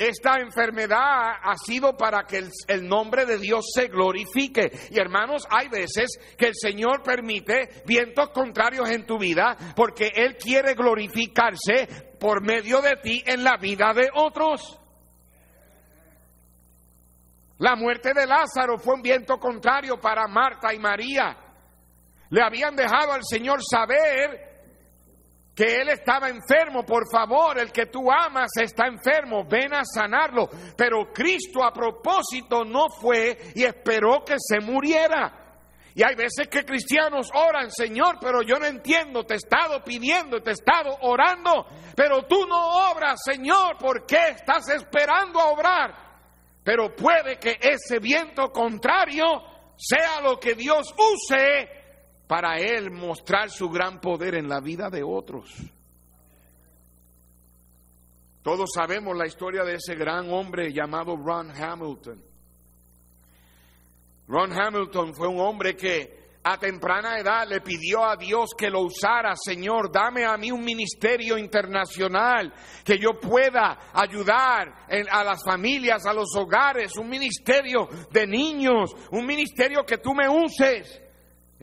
Speaker 1: Esta enfermedad ha sido para que el, nombre de Dios se glorifique. Y hermanos, hay veces que el Señor permite vientos contrarios en tu vida porque Él quiere glorificarse por medio de ti en la vida de otros. La muerte de Lázaro fue un viento contrario para Marta y María. Le habían dejado al Señor saber que él estaba enfermo, por favor, el que tú amas está enfermo, ven a sanarlo. Pero Cristo a propósito no fue y esperó que se muriera. Y hay veces que cristianos oran, Señor, pero yo no entiendo, te he estado pidiendo, te he estado orando, pero tú no obras, Señor, ¿por qué estás esperando a obrar? Pero puede que ese viento contrario sea lo que Dios use para Él mostrar su gran poder en la vida de otros. Todos sabemos la historia de ese gran hombre llamado Ron Hamilton. Ron Hamilton fue un hombre que a temprana edad le pidió a Dios que lo usara, Señor, dame a mí un ministerio internacional, que yo pueda ayudar a las familias, a los hogares, un ministerio de niños, un ministerio que tú me uses.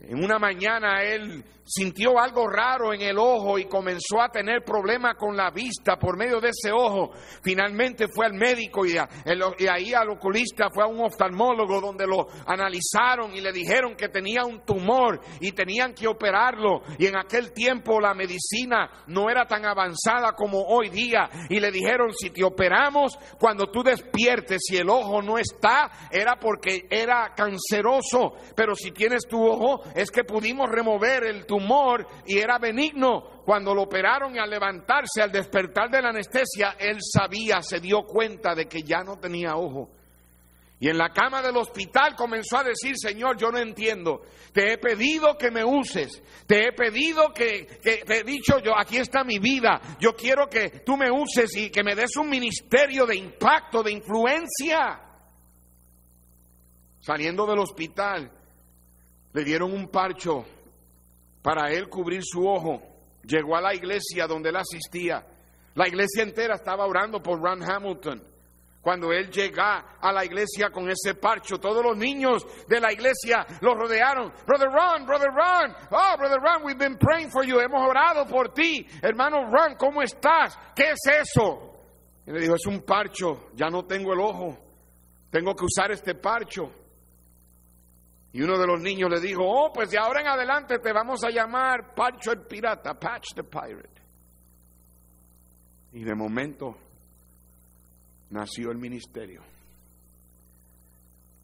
Speaker 1: En una mañana él sintió algo raro en el ojo y comenzó a tener problemas con la vista por medio de ese ojo. Finalmente fue al médico y, ahí al oculista, fue a un oftalmólogo donde lo analizaron y le dijeron que tenía un tumor y tenían que operarlo. Y en aquel tiempo la medicina no era tan avanzada como hoy día. Y le dijeron, si te operamos, cuando tú despiertes, si el ojo no está, era porque era canceroso. Pero si tienes tu ojo, es que pudimos remover el tumor humor y era benigno. Cuando lo operaron y al levantarse, al despertar de la anestesia, él sabía, se dio cuenta de que ya no tenía ojo. Y en la cama del hospital comenzó a decir, Señor, yo no entiendo. Te he pedido que me uses. Te he pedido que, te he dicho yo, aquí está mi vida. Yo quiero que tú me uses y que me des un ministerio de impacto, de influencia. Saliendo del hospital, le dieron un parcho para él cubrir su ojo. Llegó a la iglesia donde él asistía. La iglesia entera estaba orando por Ron Hamilton. Cuando él llega a la iglesia con ese parcho, todos los niños de la iglesia lo rodearon. Brother Ron, Brother Ron, oh, Brother Ron, we've been praying for you. Hemos orado por ti. Hermano Ron, ¿cómo estás? ¿Qué es eso? Y le dijo, es un parcho, ya no tengo el ojo. Tengo que usar este parcho. Y uno de los niños le dijo, oh, pues de ahora en adelante te vamos a llamar Pancho el Pirata, Patch the Pirate. Y de momento nació el ministerio,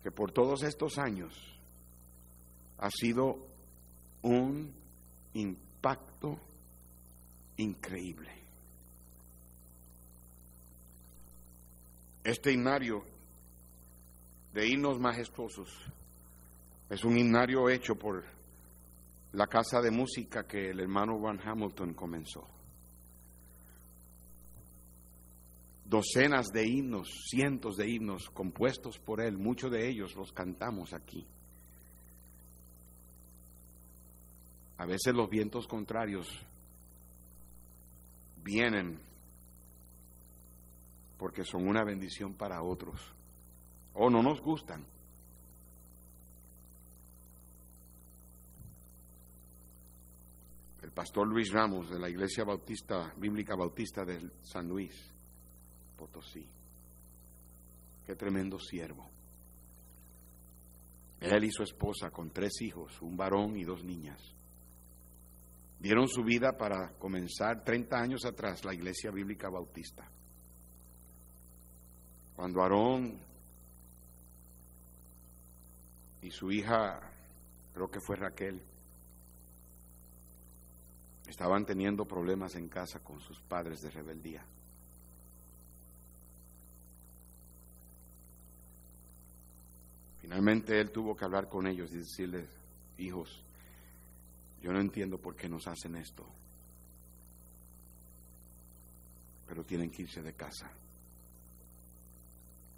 Speaker 1: que por todos estos años ha sido un impacto increíble. Este himnario de himnos majestuosos es un himnario hecho por la casa de música que el hermano Van Hamilton comenzó. Docenas de himnos, cientos de himnos compuestos por él, muchos de ellos los cantamos aquí. A veces los vientos contrarios vienen porque son una bendición para otros o no nos gustan. Pastor Luis Ramos de la Iglesia Bautista, Bíblica Bautista de San Luis, Potosí. Qué tremendo siervo. Él y su esposa con tres hijos, un varón y dos niñas. Dieron su vida para comenzar 30 años atrás la Iglesia Bíblica Bautista. Cuando Aarón y su hija, creo que fue Raquel, estaban teniendo problemas en casa con sus padres de rebeldía. Finalmente él tuvo que hablar con ellos y decirles, hijos, yo no entiendo por qué nos hacen esto, pero tienen que irse de casa.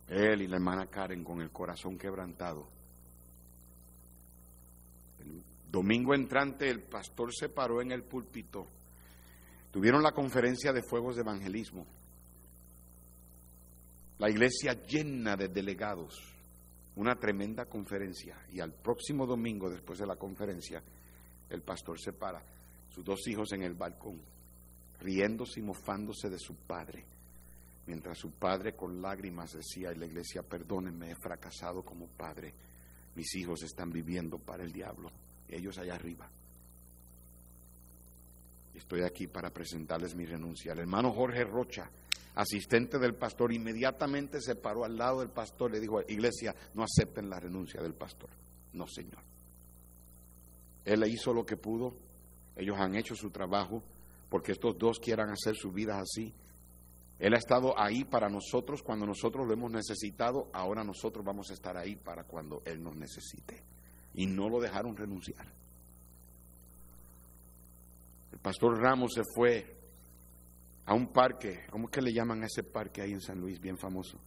Speaker 1: Él y la hermana Karen con el corazón quebrantado. El domingo entrante el pastor se paró en el púlpito. Tuvieron la conferencia de fuegos de evangelismo. La iglesia llena de delegados. Una tremenda conferencia. Y al próximo domingo, después de la conferencia, el pastor se para, sus dos hijos en el balcón, riéndose y mofándose de su padre, mientras su padre con lágrimas decía en la iglesia, perdónenme, he fracasado como padre, mis hijos están viviendo para el diablo, ellos allá arriba. Estoy aquí para presentarles mi renuncia. El hermano Jorge Rocha, asistente del pastor, inmediatamente se paró al lado del pastor y le dijo, iglesia, no acepten la renuncia del pastor. No, Señor. Él hizo lo que pudo, ellos han hecho su trabajo, porque estos dos quieran hacer sus vidas así. Él ha estado ahí para nosotros cuando nosotros lo hemos necesitado, ahora nosotros vamos a estar ahí para cuando Él nos necesite. Y no lo dejaron renunciar. El pastor Ramos se fue a un parque, ¿cómo es que le llaman a ese parque ahí en San Luis, bien famoso?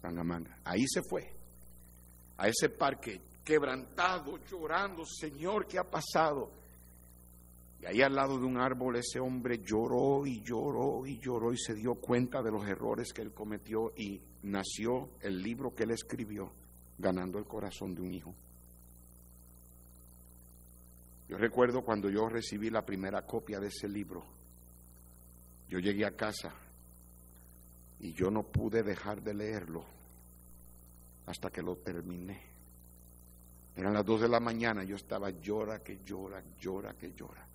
Speaker 1: Tangamanga. Ahí se fue, a ese parque quebrantado, llorando, Señor, ¿qué ha pasado? Y ahí al lado de un árbol ese hombre lloró y lloró y lloró y se dio cuenta de los errores que él cometió y nació el libro que él escribió, ganando el corazón de un hijo. Yo recuerdo cuando yo recibí la primera copia de ese libro, yo llegué a casa y yo no pude dejar de leerlo hasta que lo terminé. Eran las dos de la mañana, yo estaba llora, que llora, llora, que llora.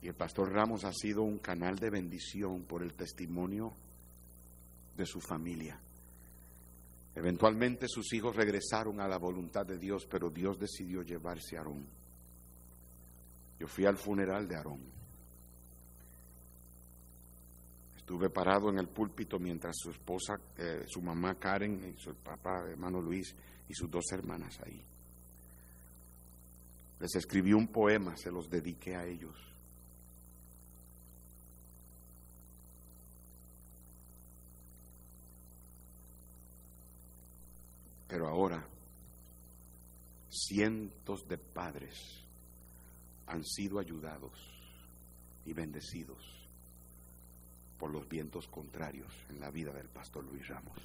Speaker 1: Y el pastor Ramos ha sido un canal de bendición por el testimonio de su familia. Eventualmente sus hijos regresaron a la voluntad de Dios, pero Dios decidió llevarse a Aarón. Yo fui al funeral de Aarón. Estuve parado en el púlpito mientras su esposa, eh, su mamá Karen y su papá, hermano Luis, y sus dos hermanas ahí. Les escribí un poema, se los dediqué a ellos. Pero ahora cientos de padres han sido ayudados y bendecidos por los vientos contrarios en la vida del pastor Luis Ramos.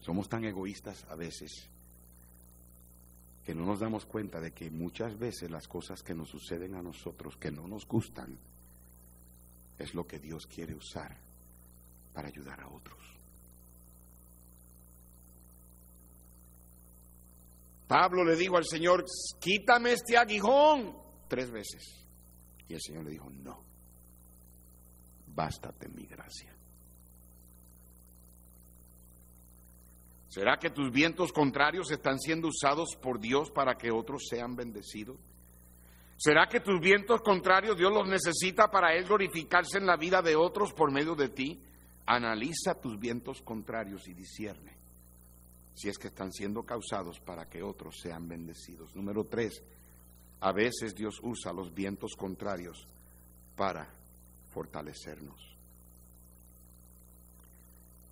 Speaker 1: Somos tan egoístas a veces que no nos damos cuenta de que muchas veces las cosas que nos suceden a nosotros, que no nos gustan, es lo que Dios quiere usar para ayudar a otros. Pablo le dijo al Señor, quítame este aguijón tres veces. Y el Señor le dijo, no, bástate mi gracia. ¿Será que tus vientos contrarios están siendo usados por Dios para que otros sean bendecidos? ¿Será que tus vientos contrarios Dios los necesita para Él glorificarse en la vida de otros por medio de ti? Analiza tus vientos contrarios y discierne si es que están siendo causados para que otros sean bendecidos. Número tres, a veces Dios usa los vientos contrarios para fortalecernos.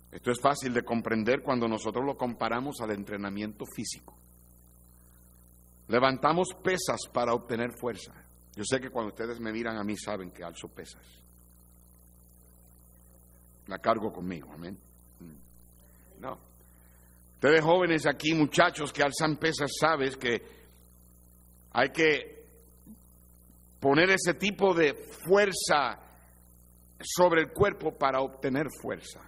Speaker 1: Esto es fácil de comprender cuando nosotros lo comparamos al entrenamiento físico. Levantamos pesas para obtener fuerza. Yo sé que cuando ustedes me miran a mí saben que alzo pesas. La cargo conmigo, amén. Mm. No. Ustedes jóvenes aquí, muchachos que alzan pesas, sabes que hay que poner ese tipo de fuerza sobre el cuerpo para obtener fuerza.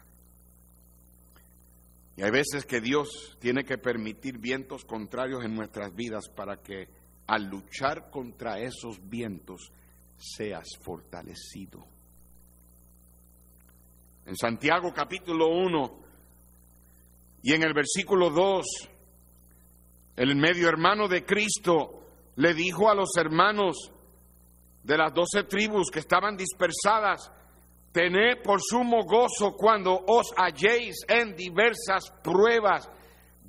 Speaker 1: Y hay veces que Dios tiene que permitir vientos contrarios en nuestras vidas para que al luchar contra esos vientos seas fortalecido. En Santiago capítulo 1 y en el versículo 2, el medio hermano de Cristo le dijo a los hermanos de las doce tribus que estaban dispersadas, tened por sumo gozo cuando os halléis en diversas pruebas,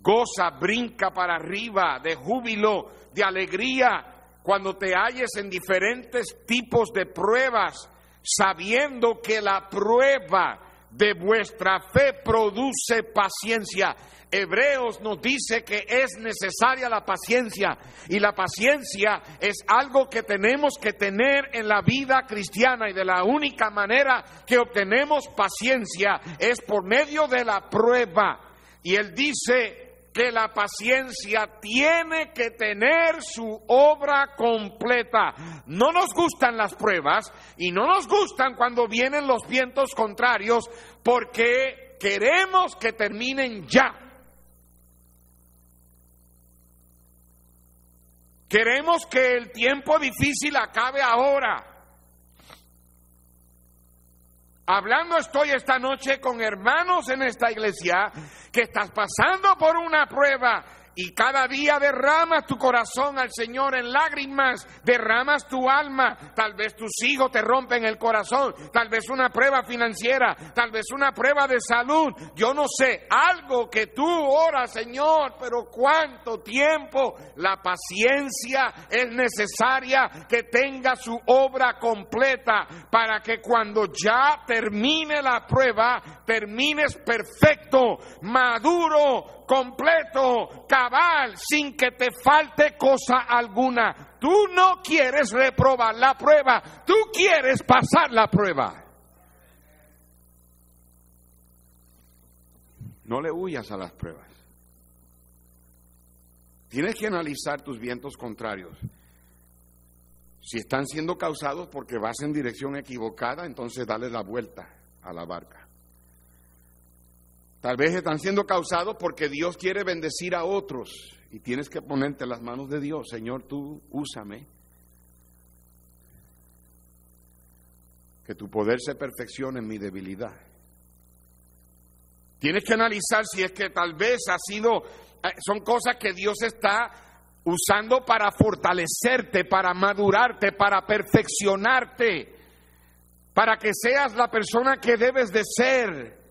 Speaker 1: goza, brinca para arriba de júbilo, de alegría, cuando te halles en diferentes tipos de pruebas, sabiendo que la prueba de vuestra fe produce paciencia. Hebreos nos dice que es necesaria la paciencia y la paciencia es algo que tenemos que tener en la vida cristiana y de la única manera que obtenemos paciencia es por medio de la prueba. Y él dice, que la paciencia tiene que tener su obra completa. No nos gustan las pruebas y no nos gustan cuando vienen los vientos contrarios porque queremos que terminen ya. Queremos que el tiempo difícil acabe ahora. Hablando estoy esta noche con hermanos en esta iglesia que estás pasando por una prueba y cada día derramas tu corazón al Señor en lágrimas, derramas tu alma, tal vez tus hijos te rompen el corazón, tal vez una prueba financiera, tal vez una prueba de salud, yo no sé, algo que tú oras, Señor, pero cuánto tiempo. La paciencia es necesaria que tenga su obra completa para que cuando ya termine la prueba, termines perfecto, maduro, completo, cabal, sin que te falte cosa alguna. Tú no quieres reprobar la prueba, tú quieres pasar la prueba. No le huyas a las pruebas. Tienes que analizar tus vientos contrarios. Si están siendo causados porque vas en dirección equivocada, entonces dale la vuelta a la barca. Tal vez están siendo causados porque Dios quiere bendecir a otros y tienes que ponerte las manos de Dios. Señor, tú úsame. Que tu poder se perfeccione en mi debilidad. Tienes que analizar si es que tal vez ha sido, eh, son cosas que Dios está usando para fortalecerte, para madurarte, para perfeccionarte, para que seas la persona que debes de ser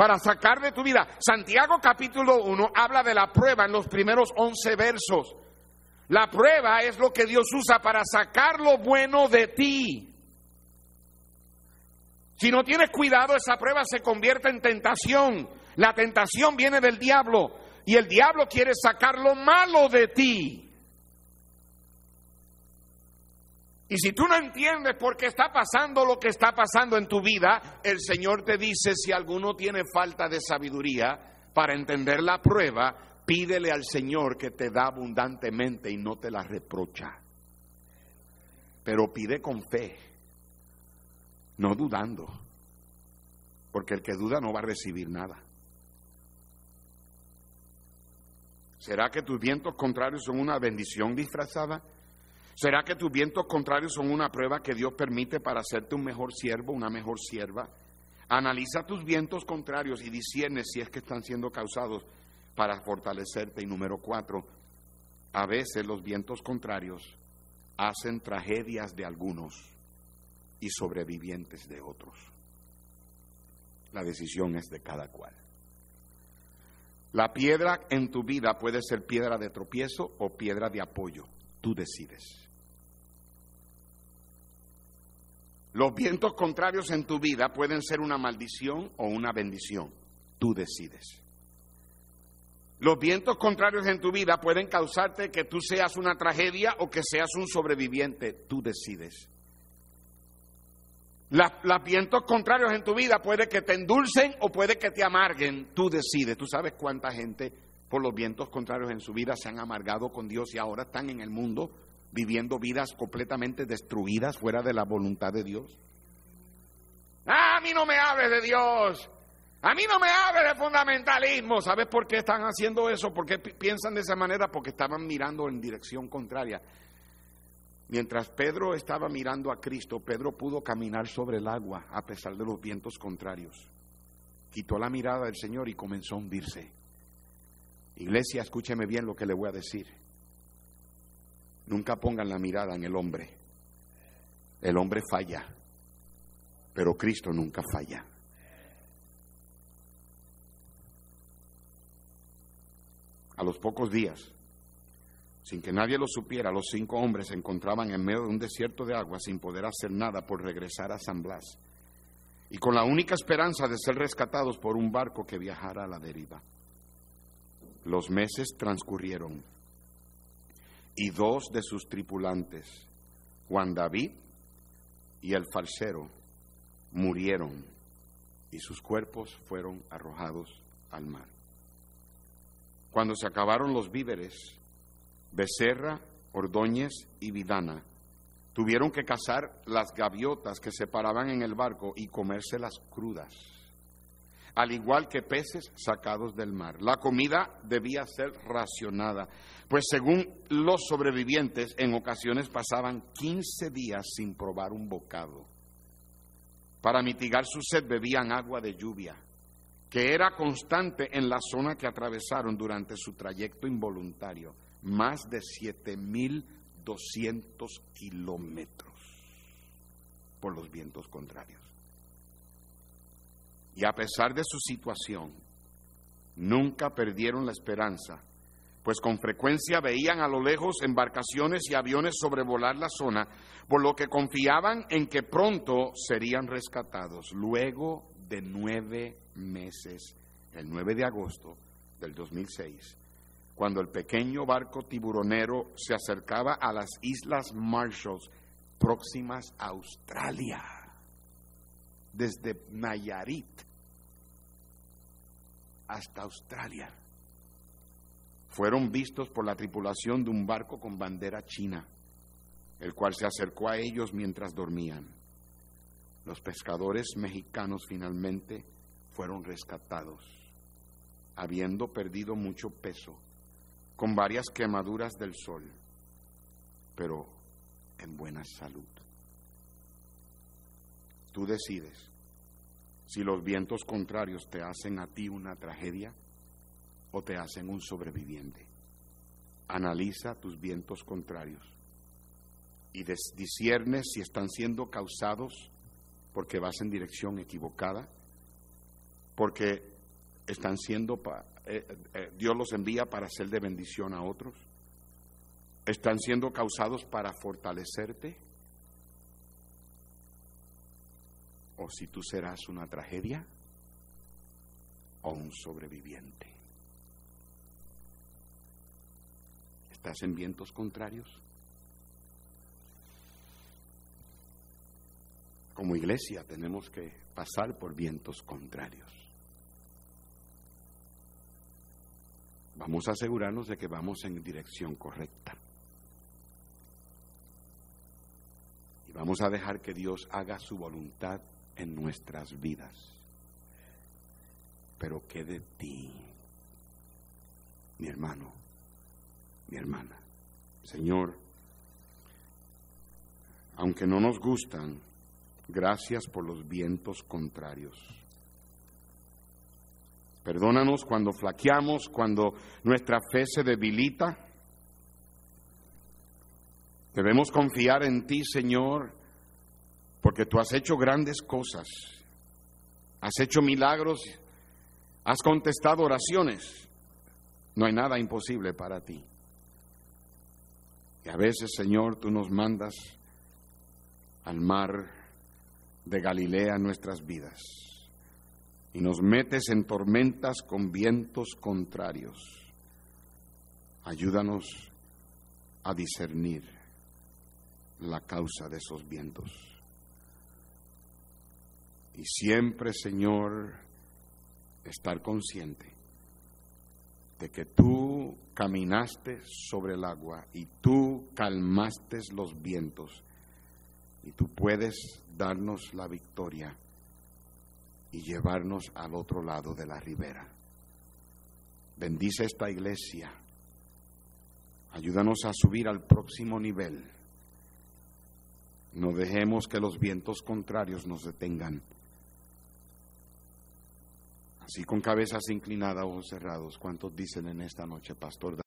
Speaker 1: para sacar de tu vida. Santiago capítulo 1 habla de la prueba en los primeros 11 versos. La prueba es lo que Dios usa para sacar lo bueno de ti. Si no tienes cuidado, esa prueba se convierte en tentación. La tentación viene del diablo y el diablo quiere sacar lo malo de ti. Y si tú no entiendes por qué está pasando lo que está pasando en tu vida, el Señor te dice, si alguno tiene falta de sabiduría para entender la prueba, pídele al Señor que te da abundantemente y no te la reprocha. Pero pide con fe, no dudando, porque el que duda no va a recibir nada. ¿Será que tus vientos contrarios son una bendición disfrazada? ¿Será que tus vientos contrarios son una prueba que Dios permite para hacerte un mejor siervo, una mejor sierva? Analiza tus vientos contrarios y discierne si es que están siendo causados para fortalecerte. Y número cuatro, a veces los vientos contrarios hacen tragedias de algunos y sobrevivientes de otros. La decisión es de cada cual. La piedra en tu vida puede ser piedra de tropiezo o piedra de apoyo. Tú decides. Los vientos contrarios en tu vida pueden ser una maldición o una bendición. Tú decides. Los vientos contrarios en tu vida pueden causarte que tú seas una tragedia o que seas un sobreviviente. Tú decides. los vientos contrarios en tu vida puede que te endulcen o puede que te amarguen. Tú decides. Tú sabes cuánta gente por los vientos contrarios en su vida se han amargado con Dios y ahora están en el mundo viviendo vidas completamente destruidas fuera de la voluntad de Dios. Ah, a mí no me hable de Dios. A mí no me hable de fundamentalismo. ¿Sabes por qué están haciendo eso? ¿Por qué piensan de esa manera? Porque estaban mirando en dirección contraria. Mientras Pedro estaba mirando a Cristo, Pedro pudo caminar sobre el agua a pesar de los vientos contrarios. Quitó la mirada del Señor y comenzó a hundirse. Iglesia, escúcheme bien lo que le voy a decir. Nunca pongan la mirada en el hombre. El hombre falla, pero Cristo nunca falla. A los pocos días, sin que nadie lo supiera, los cinco hombres se encontraban en medio de un desierto de agua sin poder hacer nada por regresar a San Blas y con la única esperanza de ser rescatados por un barco que viajara a la deriva. Los meses transcurrieron y dos de sus tripulantes, Juan David y el falsero, murieron y sus cuerpos fueron arrojados al mar. Cuando se acabaron los víveres, Becerra, Ordóñez y Vidana tuvieron que cazar las gaviotas que se paraban en el barco y comérselas crudas, al igual que peces sacados del mar. La comida debía ser racionada, pues según los sobrevivientes, en ocasiones pasaban 15 días sin probar un bocado. Para mitigar su sed bebían agua de lluvia, que era constante en la zona que atravesaron durante su trayecto involuntario, más de 7.200 kilómetros por los vientos contrarios. Y a pesar de su situación, nunca perdieron la esperanza, pues con frecuencia veían a lo lejos embarcaciones y aviones sobrevolar la zona, por lo que confiaban en que pronto serían rescatados. Luego de nueve meses, el 9 de agosto del 2006, cuando el pequeño barco tiburonero se acercaba a las Islas Marshalls próximas a Australia, desde Nayarit hasta Australia. Fueron vistos por la tripulación de un barco con bandera china, el cual se acercó a ellos mientras dormían. Los pescadores mexicanos finalmente fueron rescatados, habiendo perdido mucho peso, con varias quemaduras del sol, pero en buena salud. Tú decides si los vientos contrarios te hacen a ti una tragedia o te hacen un sobreviviente. Analiza tus vientos contrarios y discierne si están siendo causados porque vas en dirección equivocada porque están siendo, eh, eh, Dios los envía para ser de bendición a otros, están siendo causados para fortalecerte, o si tú serás una tragedia o un sobreviviente. ¿Estás en vientos contrarios? Como iglesia tenemos que pasar por vientos contrarios. Vamos a asegurarnos de que vamos en dirección correcta. Y vamos a dejar que Dios haga su voluntad en nuestras vidas. Pero ¿qué de ti, mi hermano, mi hermana? Señor, aunque no nos gustan, gracias por los vientos contrarios Perdónanos cuando flaqueamos, cuando nuestra fe se debilita. Debemos confiar en ti, Señor, porque tú has hecho grandes cosas, has hecho milagros, has contestado oraciones. No hay nada imposible para ti. Y a veces, Señor, tú nos mandas al mar de Galilea nuestras vidas y nos metes en tormentas con vientos contrarios. Ayúdanos a discernir la causa de esos vientos. Y siempre, Señor, estar consciente de que tú caminaste sobre el agua y tú calmaste los vientos y tú puedes darnos la victoria y llevarnos al otro lado de la ribera. Bendice esta iglesia. Ayúdanos a subir al próximo nivel. No dejemos que los vientos contrarios nos detengan. Así con cabezas inclinadas, ojos cerrados. ¿Cuántos dicen en esta noche, pastor?